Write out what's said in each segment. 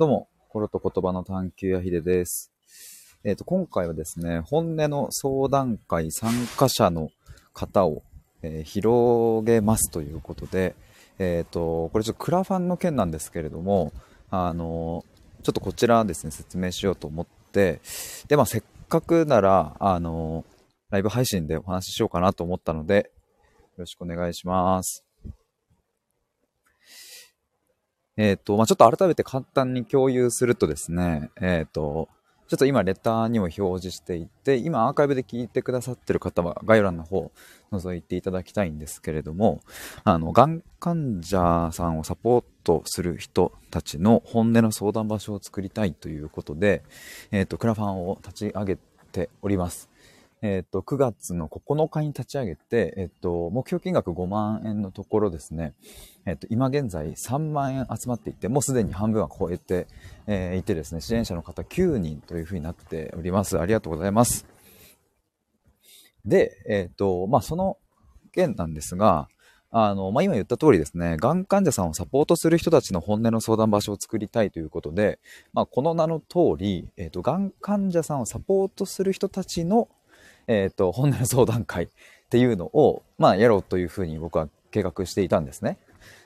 どうも、心と言葉の探求やひでです。えっ、ー、と、今回はですね、本音の相談会参加者の方を、えー、広げますということで、えっ、ー、と、これちょっとクラファンの件なんですけれども、あの、ちょっとこちらですね、説明しようと思って、で、まあ、せっかくなら、あの、ライブ配信でお話ししようかなと思ったので、よろしくお願いします。えっ、ー、と、まあ、ちょっと改めて簡単に共有するとですね、えっ、ー、と、ちょっと今レターにも表示していて、今アーカイブで聞いてくださってる方は概要欄の方覗いていただきたいんですけれども、あの、がん患者さんをサポートする人たちの本音の相談場所を作りたいということで、えっ、ー、と、クラファンを立ち上げております。えっ、と、9月の9日に立ち上げて、えっ、と、目標金額5万円のところですね、えっ、と、今現在3万円集まっていて、もうすでに半分は超えて、えいてですね、支援者の方9人というふうになっております。ありがとうございます。で、えっ、と、まあ、その件なんですが、あの、まあ、今言った通りですね、がん患者さんをサポートする人たちの本音の相談場所を作りたいということで、まあ、この名の通り、えっ、と、がん患者さんをサポートする人たちのえっ、ー、と、本音の相談会っていうのを、まあ、やろうというふうに僕は計画していたんですね。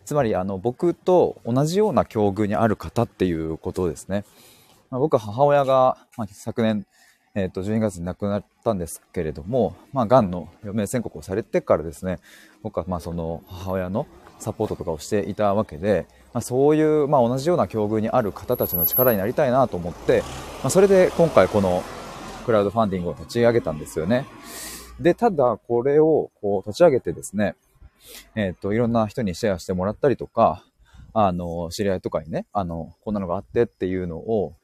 つまり、あの、僕と同じような境遇にある方っていうことですね。まあ、僕は母親が、まあ、昨年、えっ、ー、と、12月に亡くなったんですけれども、まあ、癌の余命宣告をされてからですね、僕は、まあ、その母親のサポートとかをしていたわけで、まあ、そういう、まあ、同じような境遇にある方たちの力になりたいなと思って、まあ、それで今回このクラウドファンディングを立ち上げたんですよね。で、ただ、これをこう立ち上げてですね、えっ、ー、と、いろんな人にシェアしてもらったりとか、あの、知り合いとかにね、あの、こんなのがあってっていうのを、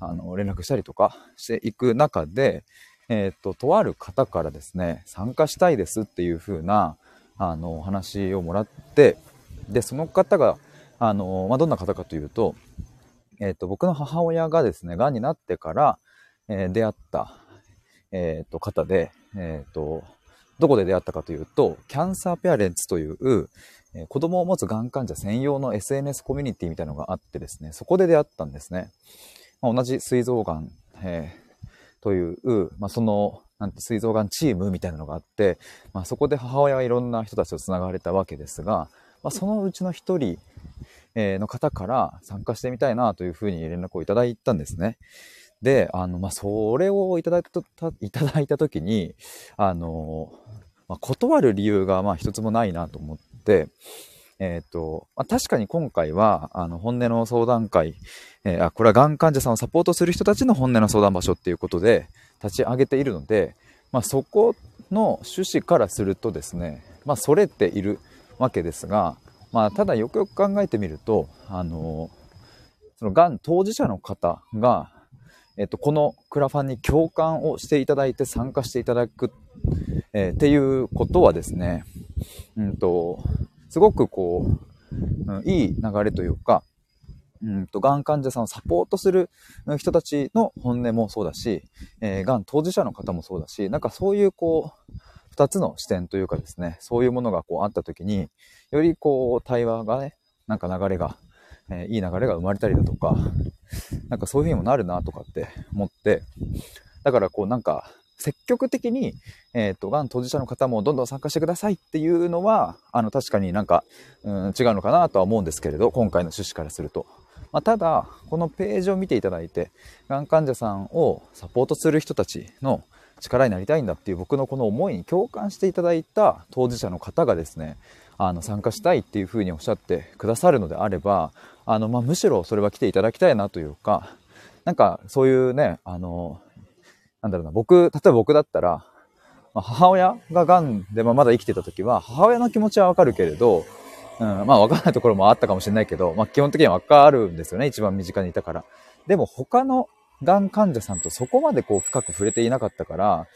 あの、連絡したりとかしていく中で、えっ、ー、と、とある方からですね、参加したいですっていう風な、あの、話をもらって、で、その方が、あの、まあ、どんな方かというと、えっ、ー、と、僕の母親がですね、癌になってから、えー、出会った、えっ、ー、と、方で、えっ、ー、と、どこで出会ったかというと、キャンサーペアレンツという、え子供を持つがん患者専用の SNS コミュニティみたいなのがあってですね、そこで出会ったんですね。まあ、同じ膵臓がん、えという、まあ、その、なんて、膵臓がんチームみたいなのがあって、まあ、そこで母親はいろんな人たちと繋がれたわけですが、まあ、そのうちの一人、えの方から参加してみたいなというふうに連絡をいただいたんですね。で、あの、まあ、それをいただいた、いただいたときに、あの、まあ、断る理由が、ま、一つもないなと思って、えっ、ー、と、まあ、確かに今回は、あの、本音の相談会、えー、あ、これはがん患者さんをサポートする人たちの本音の相談場所っていうことで立ち上げているので、まあ、そこの趣旨からするとですね、まあ、それっているわけですが、まあ、ただよくよく考えてみると、あの、そのがん当事者の方が、えっと、このクラファンに共感をしていただいて参加していただく、えー、っていうことはですね、うんと、すごくこう、うん、いい流れというか、うんと、がん患者さんをサポートする人たちの本音もそうだし、えー、がん当事者の方もそうだし、なんかそういうこう、二つの視点というかですね、そういうものがこうあった時に、よりこう、対話がね、なんか流れが、えー、いい流れが生まれたりだとか、なんかそういう風にもなるなとかって思って、だからこうなんか積極的に、えっ、ー、と、がん当事者の方もどんどん参加してくださいっていうのは、あの、確かになんか、うん、違うのかなとは思うんですけれど、今回の趣旨からすると。まあ、ただ、このページを見ていただいて、がん患者さんをサポートする人たちの力になりたいんだっていう僕のこの思いに共感していただいた当事者の方がですね、あの、参加したいっていうふうにおっしゃってくださるのであれば、あの、まあ、むしろそれは来ていただきたいなというか、なんかそういうね、あの、なんだろうな、僕、例えば僕だったら、まあ、母親が癌で、まあ、まだ生きてた時は、母親の気持ちはわかるけれど、うん、まあわかんないところもあったかもしれないけど、まあ基本的にはわかるんですよね。一番身近にいたから。でも他の癌患者さんとそこまでこう深く触れていなかったから、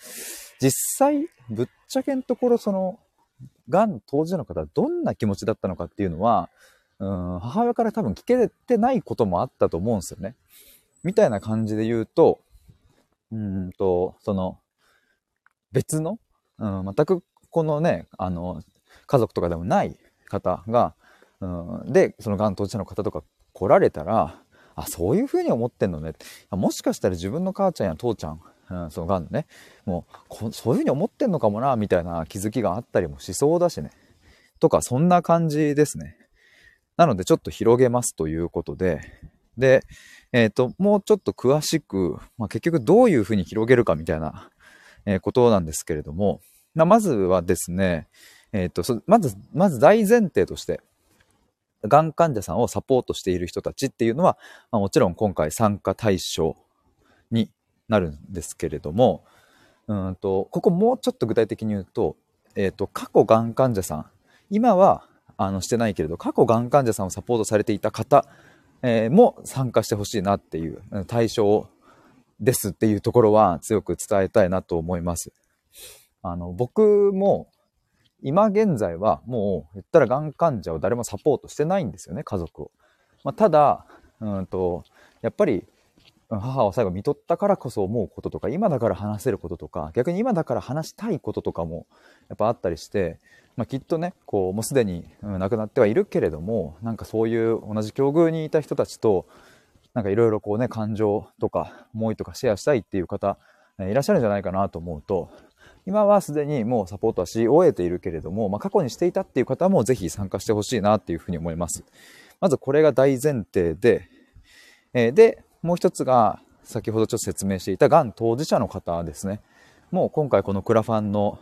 実際、ぶっちゃけんところその、癌当事者の方どんな気持ちだったのかっていうのは、うん、母親から多分聞けてないこともあったと思うんですよね。みたいな感じで言うと、うんと、その、別の、うん、全くこのね、あの、家族とかでもない方が、うん、で、そのがん当事者の方とか来られたら、あ、そういうふうに思ってんのね。もしかしたら自分の母ちゃんや父ちゃん、うん、そのがんのね、もうそういうふうに思ってんのかもな、みたいな気づきがあったりもしそうだしね。とか、そんな感じですね。なので、ちょっと広げますということで、で、えっ、ー、と、もうちょっと詳しく、まあ、結局どういうふうに広げるかみたいな、え、ことなんですけれども、まあ、まずはですね、えっ、ー、と、まず、まず大前提として、がん患者さんをサポートしている人たちっていうのは、まあ、もちろん今回参加対象になるんですけれども、うんと、ここもうちょっと具体的に言うと、えっ、と、過去がん患者さん、今は、あの、してないけれど、過去がん患者さんをサポートされていた方えー、も参加してほしいなっていう対象ですっていうところは強く伝えたいなと思います。あの、僕も今現在はもう言ったらがん患者を誰もサポートしてないんですよね、家族を。まあ、ただ、うんと、やっぱり母を最後見とったからこそ思うこととか、今だから話せることとか、逆に今だから話したいこととかもやっぱあったりして、まあ、きっとね、こう、もうすでに、亡くなってはいるけれども、なんかそういう同じ境遇にいた人たちと、なんかいろいろこうね、感情とか思いとかシェアしたいっていう方、いらっしゃるんじゃないかなと思うと、今はすでにもうサポートはし終えているけれども、まあ、過去にしていたっていう方もぜひ参加してほしいなっていうふうに思います。まずこれが大前提で、えー、で、もう一つが、先ほどちょっと説明していたがん当事者の方ですね。もう今回このクラファンの、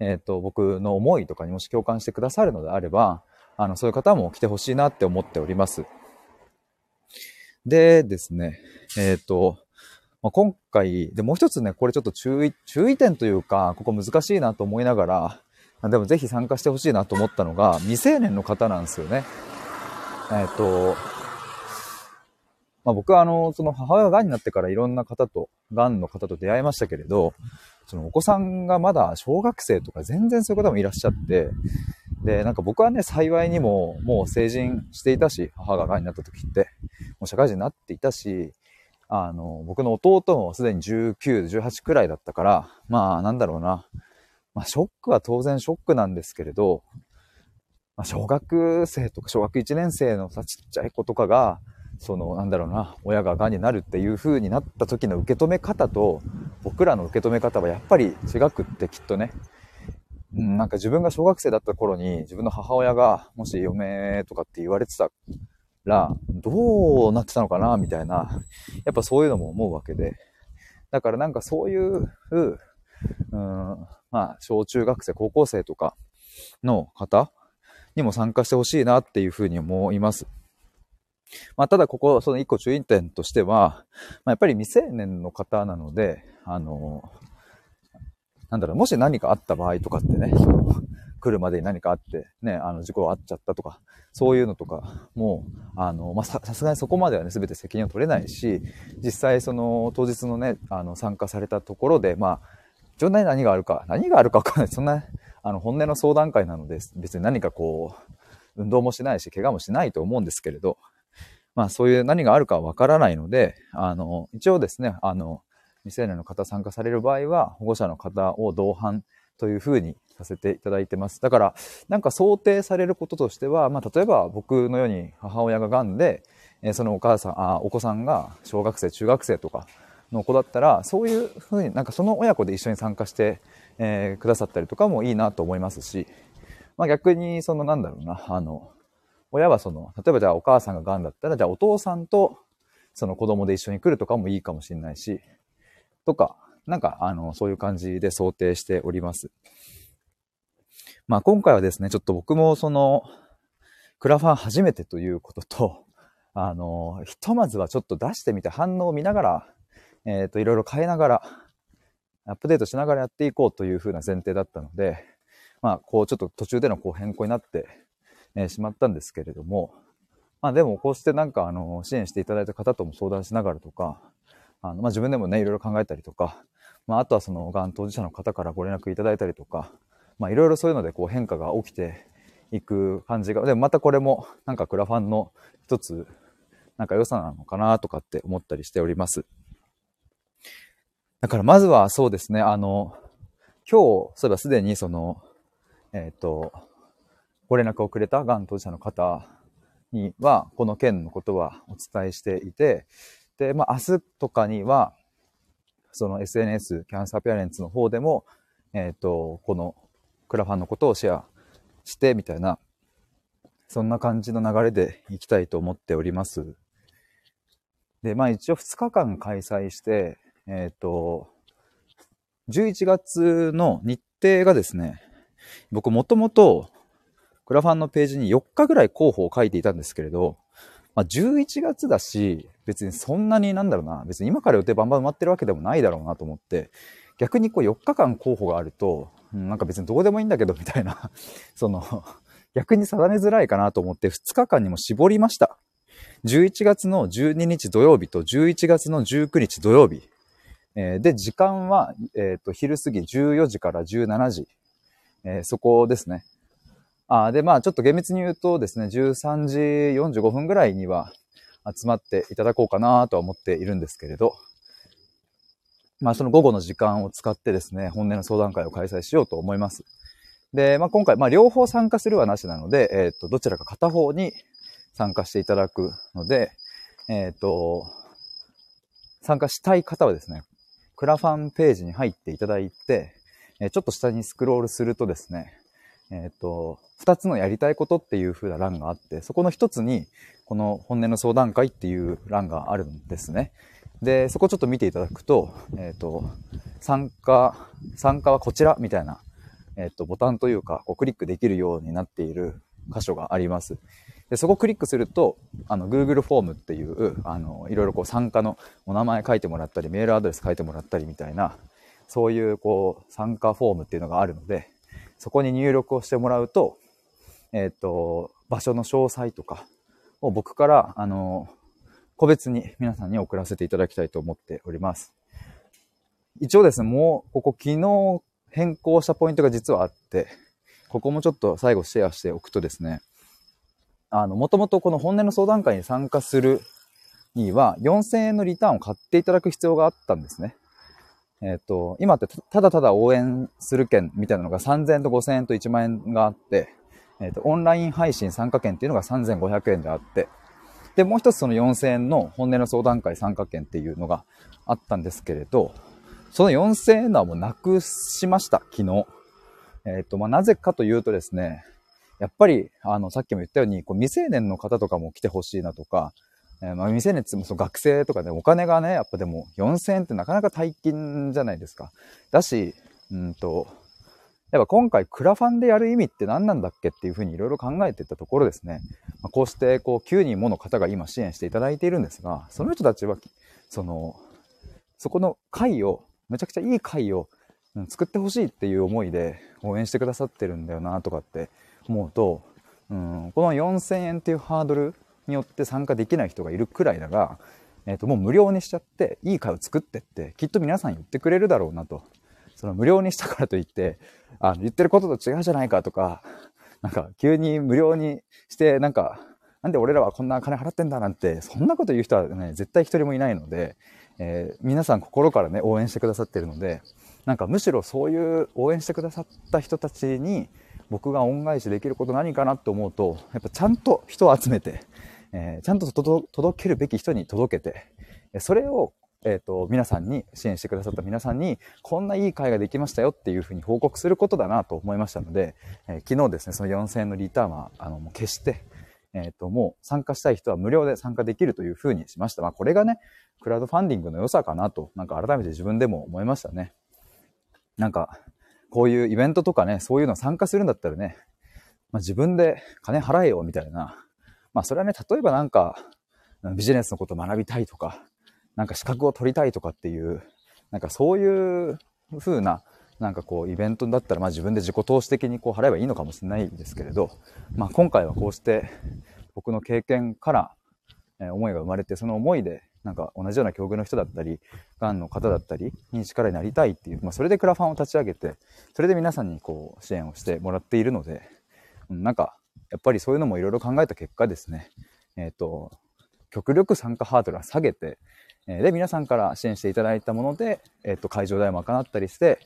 えっ、ー、と、僕の思いとかにもし共感してくださるのであれば、あの、そういう方も来てほしいなって思っております。でですね、えっ、ー、と、まあ、今回、で、もう一つね、これちょっと注意、注意点というか、ここ難しいなと思いながら、でもぜひ参加してほしいなと思ったのが、未成年の方なんですよね。えっ、ー、と、まあ、僕はあの、その母親が癌になってからいろんな方と、癌の方と出会いましたけれど、そのお子さんがまだ小学生とか全然そういう方もいらっしゃって、で、なんか僕はね、幸いにももう成人していたし、母が癌になった時って、もう社会人になっていたし、あの、僕の弟もすでに19、18くらいだったから、まあなんだろうな。まあショックは当然ショックなんですけれど、まあ、小学生とか小学1年生のさ、ちっちゃい子とかが、そのなんだろうな親ががんになるっていう風になった時の受け止め方と僕らの受け止め方はやっぱり違くってきっとね、うん、なんか自分が小学生だった頃に自分の母親がもし嫁とかって言われてたらどうなってたのかなみたいなやっぱそういうのも思うわけでだからなんかそういう、うん、まあ小中学生高校生とかの方にも参加してほしいなっていうふうに思います。まあ、ただここ、その一個注意点としては、まあ、やっぱり未成年の方なので、あの、なんだろう、もし何かあった場合とかってね、来るまでに何かあって、ね、あの、事故あっちゃったとか、そういうのとかもう、あの、まあ、さすがにそこまではね、全て責任を取れないし、実際その、当日のね、あの、参加されたところで、まあ、一応何があるか、何があるかわかんない。そんな、あの、本音の相談会なので、別に何かこう、運動もしないし、怪我もしないと思うんですけれど、まあそういう何があるかわからないので、あの、一応ですね、あの、未成年の方参加される場合は、保護者の方を同伴というふうにさせていただいてます。だから、なんか想定されることとしては、まあ例えば僕のように母親が癌で、えそのお母さん、あ、お子さんが小学生、中学生とかの子だったら、そういうふうになんかその親子で一緒に参加して、えー、くださったりとかもいいなと思いますし、まあ逆にそのなんだろうな、あの、親はその、例えばじゃあお母さんが癌だったら、じゃあお父さんとその子供で一緒に来るとかもいいかもしれないし、とか、なんか、あの、そういう感じで想定しております。まあ今回はですね、ちょっと僕もその、クラファン初めてということと、あの、ひとまずはちょっと出してみて反応を見ながら、えっ、ー、と、いろいろ変えながら、アップデートしながらやっていこうというふうな前提だったので、まあ、こう、ちょっと途中でのこう変更になって、えー、しまったんですけれども、まあでもこうしてなんかあの支援していただいた方とも相談しながらとか、あのまあ自分でもね、いろいろ考えたりとか、まああとはそのがん当事者の方からご連絡いただいたりとか、まあいろいろそういうのでこう変化が起きていく感じが、でもまたこれもなんかクラファンの一つなんか良さなのかなとかって思ったりしております。だからまずはそうですね、あの、今日、そういえばすでにその、えっ、ー、と、ご連絡をくれたがん当事者の方には、この件のことはお伝えしていて、で、まあ、明日とかには、その SNS、キャンサーペアレンツの方でも、えっ、ー、と、このクラファンのことをシェアして、みたいな、そんな感じの流れでいきたいと思っております。で、まあ一応2日間開催して、えっ、ー、と、11月の日程がですね、僕もともとクラファンのページに4日ぐらい候補を書いていたんですけれど、まあ、11月だし、別にそんなになんだろうな、別に今から予定バンバン埋まってるわけでもないだろうなと思って、逆にこう4日間候補があると、なんか別にどうでもいいんだけどみたいな その、逆に定めづらいかなと思って2日間にも絞りました。11月の12日土曜日と11月の19日土曜日。えー、で、時間は、えっ、ー、と、昼過ぎ14時から17時。えー、そこですね。あで、まあちょっと厳密に言うとですね、13時45分ぐらいには集まっていただこうかなとは思っているんですけれど、まあその午後の時間を使ってですね、本音の相談会を開催しようと思います。で、まあ今回、まあ両方参加するはなしなので、えっ、と、どちらか片方に参加していただくので、えっ、と、参加したい方はですね、クラファンページに入っていただいて、ちょっと下にスクロールするとですね、えっ、ー、と、二つのやりたいことっていう風な欄があって、そこの一つに、この本音の相談会っていう欄があるんですね。で、そこちょっと見ていただくと、えっ、ー、と、参加、参加はこちらみたいな、えっ、ー、と、ボタンというか、こうクリックできるようになっている箇所があります。で、そこをクリックすると、あの、Google フォームっていう、あの、いろいろこう参加のお名前書いてもらったり、メールアドレス書いてもらったりみたいな、そういうこう、参加フォームっていうのがあるので、そこに入力をしてもらうと、えっ、ー、と、場所の詳細とかを僕から、あの、個別に皆さんに送らせていただきたいと思っております。一応ですね、もう、ここ昨日変更したポイントが実はあって、ここもちょっと最後シェアしておくとですね、あの、もともとこの本音の相談会に参加するには、4000円のリターンを買っていただく必要があったんですね。えっ、ー、と、今ってただただ応援する券みたいなのが3000円と5000円と1万円があって、えっ、ー、と、オンライン配信参加券っていうのが3500円であって、で、もう一つその4000円の本音の相談会参加券っていうのがあったんですけれど、その4000円のはもうなくしました、昨日。えっ、ー、と、まあ、なぜかというとですね、やっぱり、あの、さっきも言ったように、こう未成年の方とかも来てほしいなとか、えー、まあ、未成年ってもその学生とかで、お金がね、やっぱでも4000円ってなかなか大金じゃないですか。だし、うんと、やっぱ今回クラファンでやる意味って何なんだっけっていうふうにいろいろ考えてたところですね、まあ、こうしてこう9人もの方が今支援していただいているんですが、その人たちは、その、そこの会を、めちゃくちゃいい会を作ってほしいっていう思いで応援してくださってるんだよなとかって思うと、うん、この4000円っていうハードルによって参加できない人がいるくらいだが、えっ、ー、と、もう無料にしちゃって、いい会を作ってって、きっと皆さん言ってくれるだろうなと。その無料にしたからといって、あの、言ってることと違うじゃないかとか、なんか、急に無料にして、なんか、なんで俺らはこんな金払ってんだなんて、そんなこと言う人はね、絶対一人もいないので、えー、皆さん心からね、応援してくださってるので、なんかむしろそういう応援してくださった人たちに、僕が恩返しできること何かなと思うと、やっぱちゃんと人を集めて、えー、ちゃんと届けるべき人に届けて、それを、えっ、ー、と、皆さんに、支援してくださった皆さんに、こんないい会ができましたよっていうふうに報告することだなと思いましたので、えー、昨日ですね、その4000円のリターンは、あの、もう消して、えっ、ー、と、もう参加したい人は無料で参加できるというふうにしました。まあ、これがね、クラウドファンディングの良さかなと、なんか改めて自分でも思いましたね。なんか、こういうイベントとかね、そういうの参加するんだったらね、まあ、自分で金払えよみたいな、まあそれはね、例えばなんか、ビジネスのことを学びたいとか、なんか資格を取りたいとかっていう、なんかそういう風な、なんかこうイベントだったらまあ自分で自己投資的にこう払えばいいのかもしれないですけれど、まあ今回はこうして僕の経験から思いが生まれて、その思いでなんか同じような境遇の人だったり、がんの方だったりに力になりたいっていう、まあそれでクラファンを立ち上げて、それで皆さんにこう支援をしてもらっているので、なんかやっぱりそういうのもいろいろ考えた結果ですね、えっ、ー、と、極力参加ハードルは下げて、えで、皆さんから支援していただいたもので、えっ、と、会場代も賄ったりして、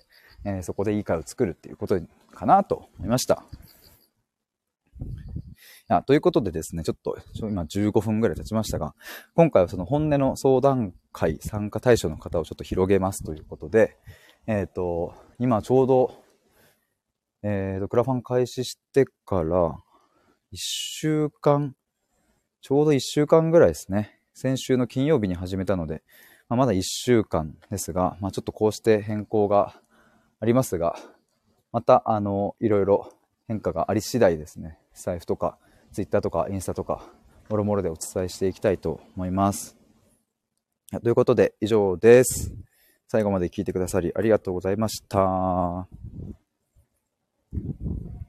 えー、そこでいい会を作るっていうことかなと思いました。やということでですね、ちょっと今15分ぐらい経ちましたが、今回はその本音の相談会参加対象の方をちょっと広げますということで、えっ、ー、と、今ちょうど、えっ、ー、と、クラファン開始してから1週間、ちょうど1週間ぐらいですね。先週の金曜日に始めたので、まあ、まだ1週間ですが、まあ、ちょっとこうして変更がありますが、また、あの、いろいろ変化があり次第ですね、財布とか、ツイッターとかインスタとか、もろもろでお伝えしていきたいと思います。ということで、以上です。最後まで聞いてくださりありがとうございました。